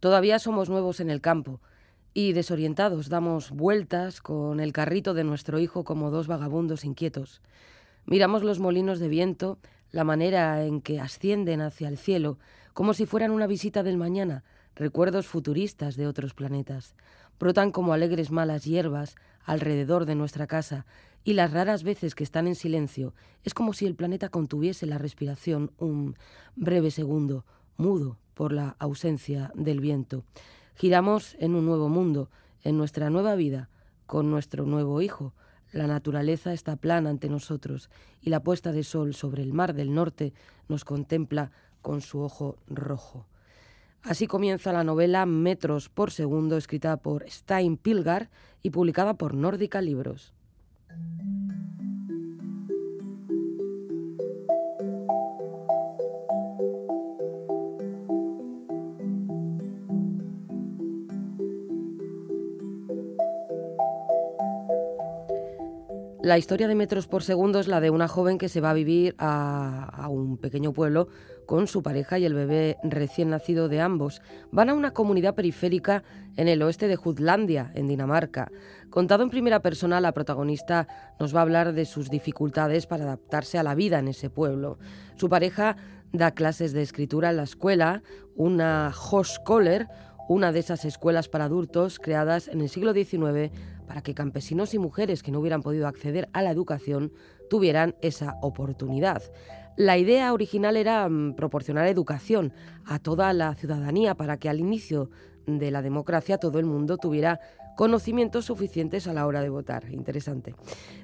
Todavía somos nuevos en el campo y desorientados damos vueltas con el carrito de nuestro hijo como dos vagabundos inquietos. Miramos los molinos de viento, la manera en que ascienden hacia el cielo, como si fueran una visita del mañana, recuerdos futuristas de otros planetas. Brotan como alegres malas hierbas alrededor de nuestra casa, y las raras veces que están en silencio es como si el planeta contuviese la respiración un breve segundo, mudo por la ausencia del viento. Giramos en un nuevo mundo, en nuestra nueva vida, con nuestro nuevo hijo. La naturaleza está plana ante nosotros y la puesta de sol sobre el mar del norte nos contempla con su ojo rojo. Así comienza la novela Metros por segundo, escrita por Stein Pilgar y publicada por Nórdica Libros. La historia de metros por segundo es la de una joven que se va a vivir a, un pequeño pueblo con su pareja y el bebé recién nacido de ambos. Van a una comunidad periférica en el oeste de Jutlandia, en Dinamarca. Contado en primera persona, la protagonista nos va a hablar de sus dificultades para adaptarse a la vida en ese pueblo. Su pareja da clases de escritura en la escuela, una Hochschule, una de esas escuelas para adultos creadas en el siglo XIX para que campesinos y mujeres que no hubieran podido acceder a la educación tuvieran esa oportunidad. La idea original era mm, proporcionar educación a toda la ciudadanía para que al inicio de la democracia todo el mundo tuviera conocimientos suficientes a la hora de votar. Interesante.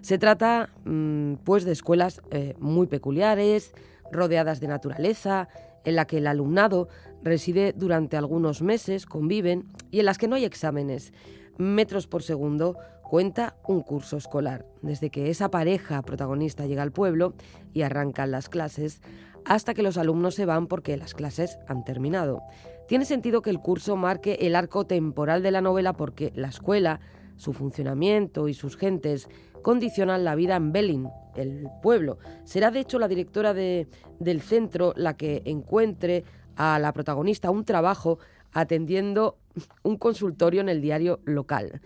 Se trata, mm, pues, de escuelas eh, muy peculiares, rodeadas de naturaleza, en la que el alumnado reside durante algunos meses, conviven y en las que no hay exámenes. Metros por segundo cuenta un curso escolar, desde que esa pareja protagonista llega al pueblo y arrancan las clases hasta que los alumnos se van porque las clases han terminado. Tiene sentido que el curso marque el arco temporal de la novela porque la escuela, su funcionamiento y sus gentes condicionan la vida en Belling, el pueblo. Será de hecho la directora del centro la que encuentre a la protagonista un trabajo atendiendo un consultorio en el diario local.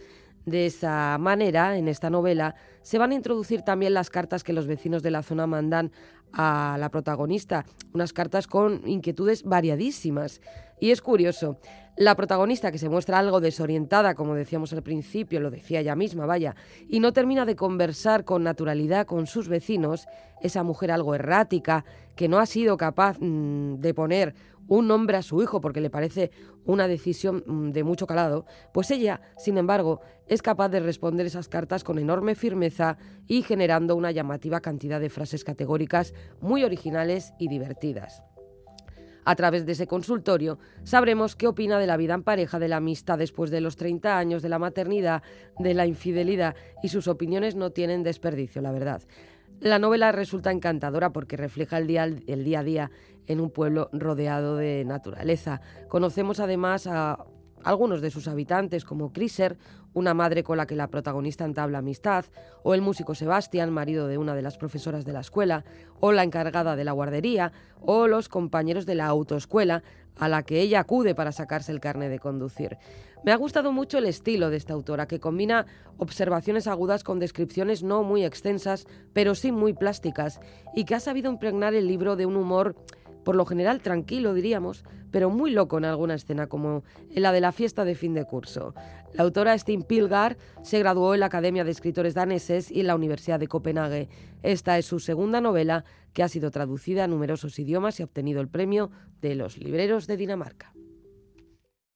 De esa manera, en esta novela, se van a introducir también las cartas que los vecinos de la zona mandan a la protagonista, unas cartas con inquietudes variadísimas. Y es curioso, la protagonista que se muestra algo desorientada, como decíamos al principio, lo decía ella misma, vaya, y no termina de conversar con naturalidad con sus vecinos, esa mujer algo errática, que no ha sido capaz mm, de poner un nombre a su hijo porque le parece una decisión mm, de mucho calado, pues ella, sin embargo, es capaz de responder esas cartas con enorme firmeza y generando una llamativa cantidad de frases categóricas muy originales y divertidas. A través de ese consultorio sabremos qué opina de la vida en pareja, de la amistad después de los 30 años, de la maternidad, de la infidelidad y sus opiniones no tienen desperdicio, la verdad. La novela resulta encantadora porque refleja el día, a día en un pueblo rodeado de naturaleza. Conocemos además a algunos de sus habitantes, como Kriser, una madre con la que la protagonista entabla amistad, o el músico Sebastián, marido de una de las profesoras de la escuela, o la encargada de la guardería, o los compañeros de la autoescuela a la que ella acude para sacarse el carne de conducir. Me ha gustado mucho el estilo de esta autora, que combina observaciones agudas con descripciones no muy extensas, pero sí muy plásticas, y que ha sabido impregnar el libro de un humor por lo general tranquilo diríamos, pero muy loco en alguna escena, como en la de la fiesta de fin de curso. La autora Steen Pilgar se graduó en la Academia de Escritores Daneses y en la Universidad de Copenhague. Esta es su segunda novela, que ha sido traducida a numerosos idiomas y ha obtenido el premio de los libreros de Dinamarca.